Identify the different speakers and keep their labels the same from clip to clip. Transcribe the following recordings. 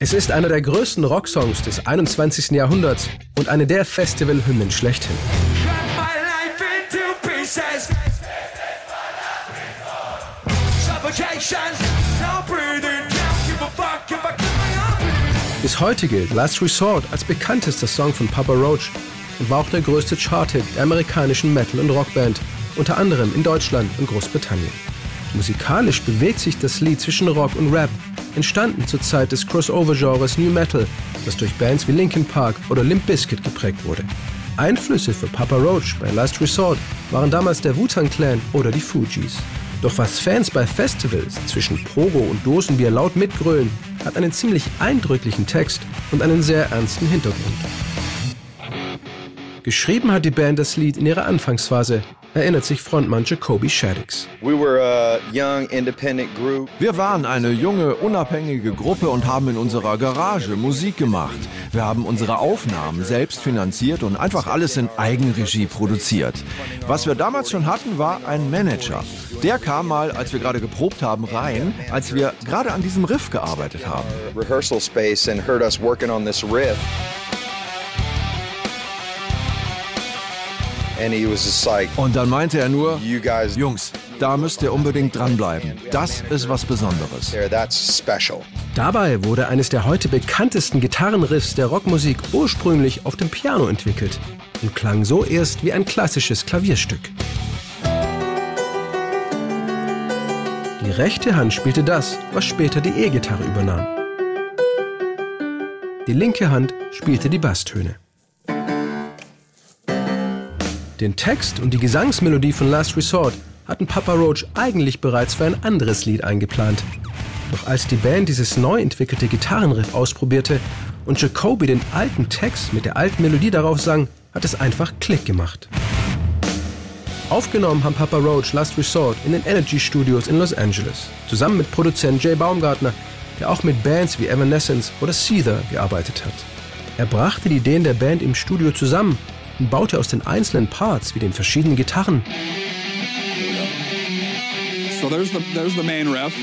Speaker 1: Es ist einer der größten Rocksongs des 21. Jahrhunderts und eine der Festivalhymnen schlechthin. Bis heute gilt Last Resort als bekanntester Song von Papa Roach und war auch der größte Charthit der amerikanischen Metal- und Rockband, unter anderem in Deutschland und Großbritannien. Musikalisch bewegt sich das Lied zwischen Rock und Rap entstanden zur Zeit des Crossover-Genres New Metal, das durch Bands wie Linkin Park oder Limp Bizkit geprägt wurde. Einflüsse für Papa Roach bei Last Resort waren damals der Wu-Tang Clan oder die Fugees. Doch was Fans bei Festivals zwischen Progo und Dosenbier laut mitgrölen, hat einen ziemlich eindrücklichen Text und einen sehr ernsten Hintergrund. Geschrieben hat die Band das Lied in ihrer Anfangsphase, erinnert sich Frontmann Jacoby Shaddix.
Speaker 2: Wir
Speaker 3: waren eine junge, unabhängige Gruppe und haben in unserer Garage Musik gemacht. Wir haben unsere Aufnahmen selbst finanziert und einfach alles in Eigenregie produziert. Was wir damals schon hatten, war ein Manager. Der kam mal, als wir gerade geprobt haben, rein, als wir gerade an diesem Riff gearbeitet haben.
Speaker 2: Rehearsal space and heard us working on this riff.
Speaker 3: Und dann meinte er nur, Jungs, da müsst ihr unbedingt dranbleiben. Das ist was Besonderes.
Speaker 1: Dabei wurde eines der heute bekanntesten Gitarrenriffs der Rockmusik ursprünglich auf dem Piano entwickelt und klang so erst wie ein klassisches Klavierstück. Die rechte Hand spielte das, was später die E-Gitarre übernahm. Die linke Hand spielte die Basstöne. Den Text und die Gesangsmelodie von Last Resort hatten Papa Roach eigentlich bereits für ein anderes Lied eingeplant. Doch als die Band dieses neu entwickelte Gitarrenriff ausprobierte und Jacoby den alten Text mit der alten Melodie darauf sang, hat es einfach Klick gemacht. Aufgenommen haben Papa Roach Last Resort in den Energy Studios in Los Angeles, zusammen mit Produzent Jay Baumgartner, der auch mit Bands wie Evanescence oder Seether gearbeitet hat. Er brachte die Ideen der Band im Studio zusammen und baute aus den einzelnen Parts wie den verschiedenen Gitarren.
Speaker 4: So there's the, there's the main riff.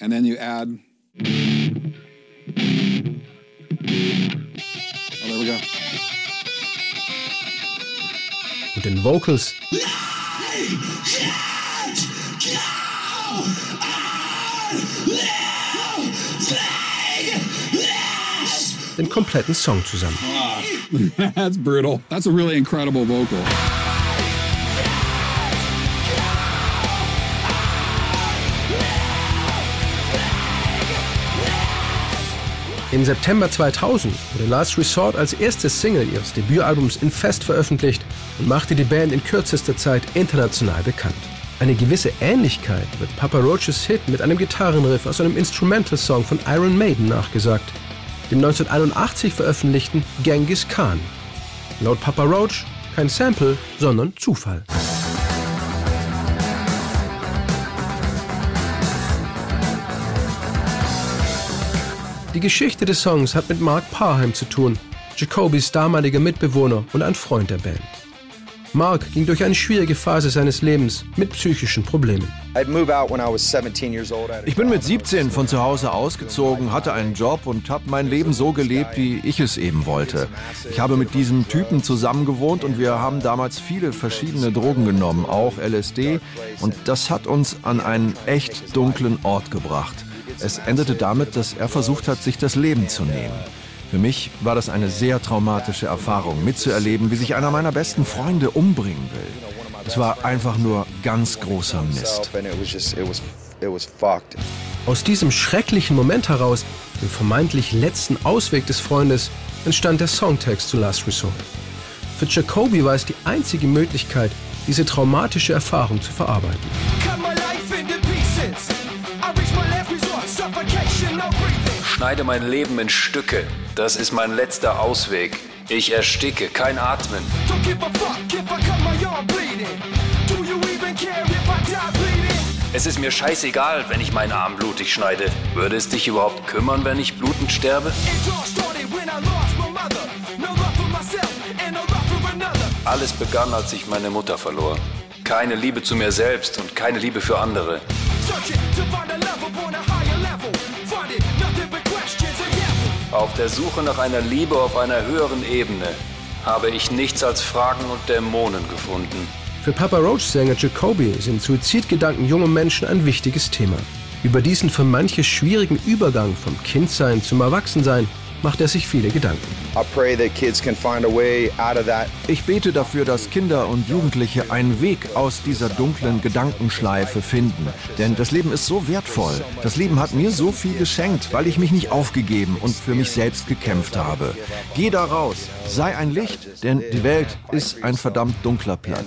Speaker 4: And then you add. Oh, there we go.
Speaker 1: Und den Vocals. den kompletten Song zusammen.
Speaker 4: That's brutal. That's a really incredible vocal.
Speaker 1: Im September 2000 wurde Last Resort als erstes Single ihres Debütalbums in Fest veröffentlicht und machte die Band in kürzester Zeit international bekannt. Eine gewisse Ähnlichkeit wird Papa Roaches Hit mit einem Gitarrenriff aus einem Instrumental-Song von Iron Maiden nachgesagt dem 1981 veröffentlichten Genghis Khan. Laut Papa Roach kein Sample, sondern Zufall. Die Geschichte des Songs hat mit Mark Parham zu tun, Jacobys damaliger Mitbewohner und ein Freund der Band. Mark ging durch eine schwierige Phase seines Lebens mit psychischen Problemen.
Speaker 3: Ich bin mit 17 von zu Hause ausgezogen, hatte einen Job und habe mein Leben so gelebt, wie ich es eben wollte. Ich habe mit diesem Typen zusammengewohnt und wir haben damals viele verschiedene Drogen genommen, auch LSD. Und das hat uns an einen echt dunklen Ort gebracht. Es endete damit, dass er versucht hat, sich das Leben zu nehmen. Für mich war das eine sehr traumatische Erfahrung, mitzuerleben, wie sich einer meiner besten Freunde umbringen will. Es war einfach nur ganz großer Mist.
Speaker 1: Aus diesem schrecklichen Moment heraus, dem vermeintlich letzten Ausweg des Freundes, entstand der Songtext zu Last Resort. Für Jacoby war es die einzige Möglichkeit, diese traumatische Erfahrung zu verarbeiten.
Speaker 5: Schneide mein Leben in Stücke. Das ist mein letzter Ausweg. Ich ersticke, kein Atmen. Es ist mir scheißegal, wenn ich meinen Arm blutig schneide. Würde es dich überhaupt kümmern, wenn ich blutend sterbe? Alles begann, als ich meine Mutter verlor. Keine Liebe zu mir selbst und keine Liebe für andere. Auf der Suche nach einer Liebe auf einer höheren Ebene, habe ich nichts als Fragen und Dämonen gefunden.
Speaker 1: Für Papa Roach-Sänger Jacoby sind Suizidgedanken junger Menschen ein wichtiges Thema. Über diesen für manche schwierigen Übergang vom Kindsein zum Erwachsensein macht er sich viele Gedanken.
Speaker 3: Ich bete dafür, dass Kinder und Jugendliche einen Weg aus dieser dunklen Gedankenschleife finden. Denn das Leben ist so wertvoll. Das Leben hat mir so viel geschenkt, weil ich mich nicht aufgegeben und für mich selbst gekämpft habe. Geh da raus, sei ein Licht, denn die Welt ist ein verdammt dunkler Platz.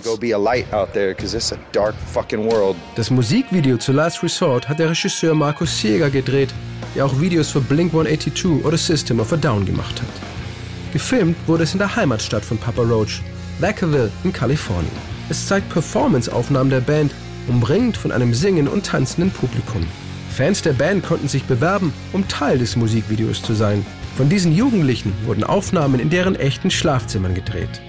Speaker 1: Das Musikvideo zu Last Resort hat der Regisseur Markus Sieger gedreht der auch Videos für Blink-182 oder System of a Down gemacht hat. Gefilmt wurde es in der Heimatstadt von Papa Roach, Vacaville in Kalifornien. Es zeigt Performance-Aufnahmen der Band, umringt von einem singenden und tanzenden Publikum. Fans der Band konnten sich bewerben, um Teil des Musikvideos zu sein. Von diesen Jugendlichen wurden Aufnahmen in deren echten Schlafzimmern gedreht.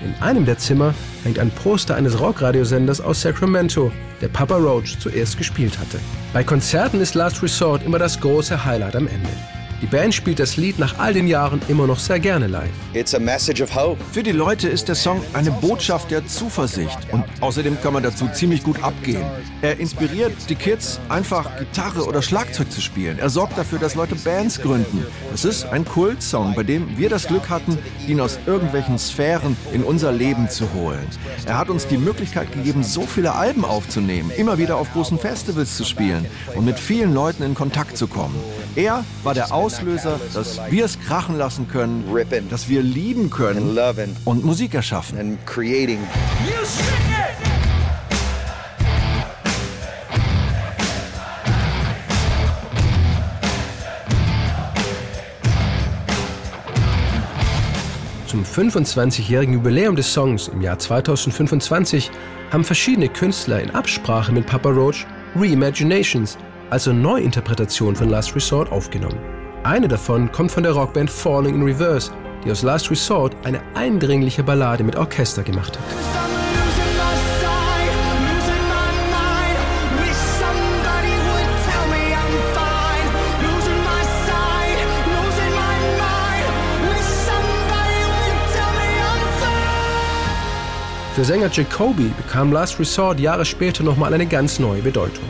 Speaker 1: In einem der Zimmer hängt ein Poster eines Rockradiosenders aus Sacramento, der Papa Roach zuerst gespielt hatte. Bei Konzerten ist Last Resort immer das große Highlight am Ende. Die Band spielt das Lied nach all den Jahren immer noch sehr gerne live.
Speaker 2: It's a message of hope.
Speaker 3: Für die Leute ist der Song eine Botschaft der Zuversicht und außerdem kann man dazu ziemlich gut abgehen. Er inspiriert die Kids, einfach Gitarre oder Schlagzeug zu spielen. Er sorgt dafür, dass Leute Bands gründen. Es ist ein Kultsong, bei dem wir das Glück hatten, ihn aus irgendwelchen Sphären in unser Leben zu holen. Er hat uns die Möglichkeit gegeben, so viele Alben aufzunehmen, immer wieder auf großen Festivals zu spielen und mit vielen Leuten in Kontakt zu kommen. Er war der Auslöser, dass wir es krachen lassen können, dass wir lieben können und Musik erschaffen.
Speaker 1: Zum 25-jährigen Jubiläum des Songs im Jahr 2025 haben verschiedene Künstler in Absprache mit Papa Roach Reimaginations also Neuinterpretation von Last Resort aufgenommen. Eine davon kommt von der Rockband Falling in Reverse, die aus Last Resort eine eindringliche Ballade mit Orchester gemacht hat. Für Sänger Jacoby bekam Last Resort Jahre später nochmal eine ganz neue Bedeutung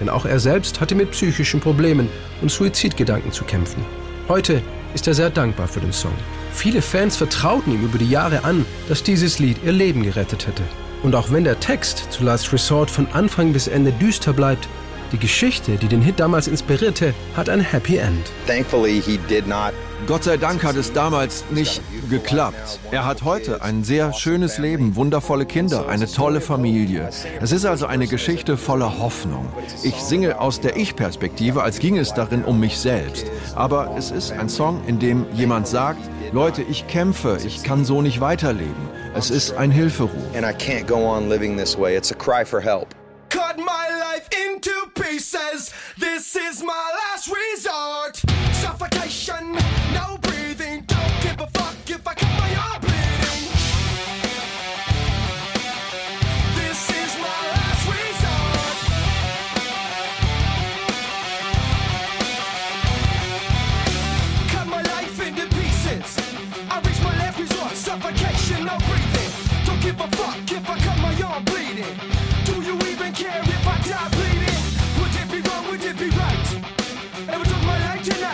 Speaker 1: denn auch er selbst hatte mit psychischen Problemen und Suizidgedanken zu kämpfen. Heute ist er sehr dankbar für den Song. Viele Fans vertrauten ihm über die Jahre an, dass dieses Lied ihr Leben gerettet hätte. Und auch wenn der Text zu Last Resort von Anfang bis Ende düster bleibt, die Geschichte, die den Hit damals inspirierte, hat ein Happy End.
Speaker 3: Gott sei Dank hat es damals nicht geklappt. Er hat heute ein sehr schönes Leben, wundervolle Kinder, eine tolle Familie. Es ist also eine Geschichte voller Hoffnung. Ich singe aus der Ich-Perspektive, als ging es darin um mich selbst. Aber es ist ein Song, in dem jemand sagt, Leute, ich kämpfe, ich kann so nicht weiterleben. Es ist ein Hilferuf. And I can't go on living this way. It's a cry for help. Pieces. This is my last resort.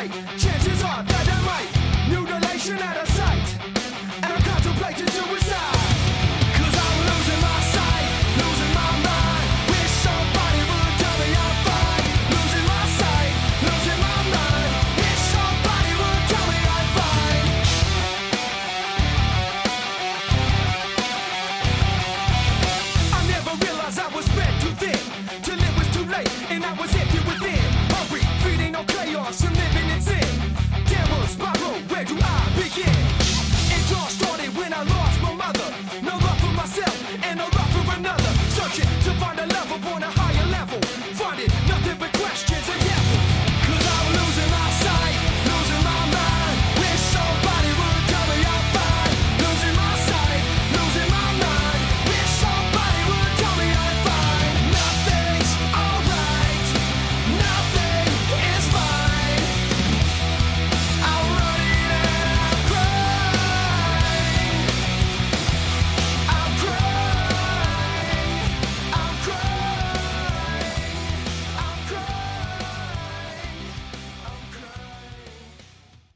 Speaker 3: Right? another, born a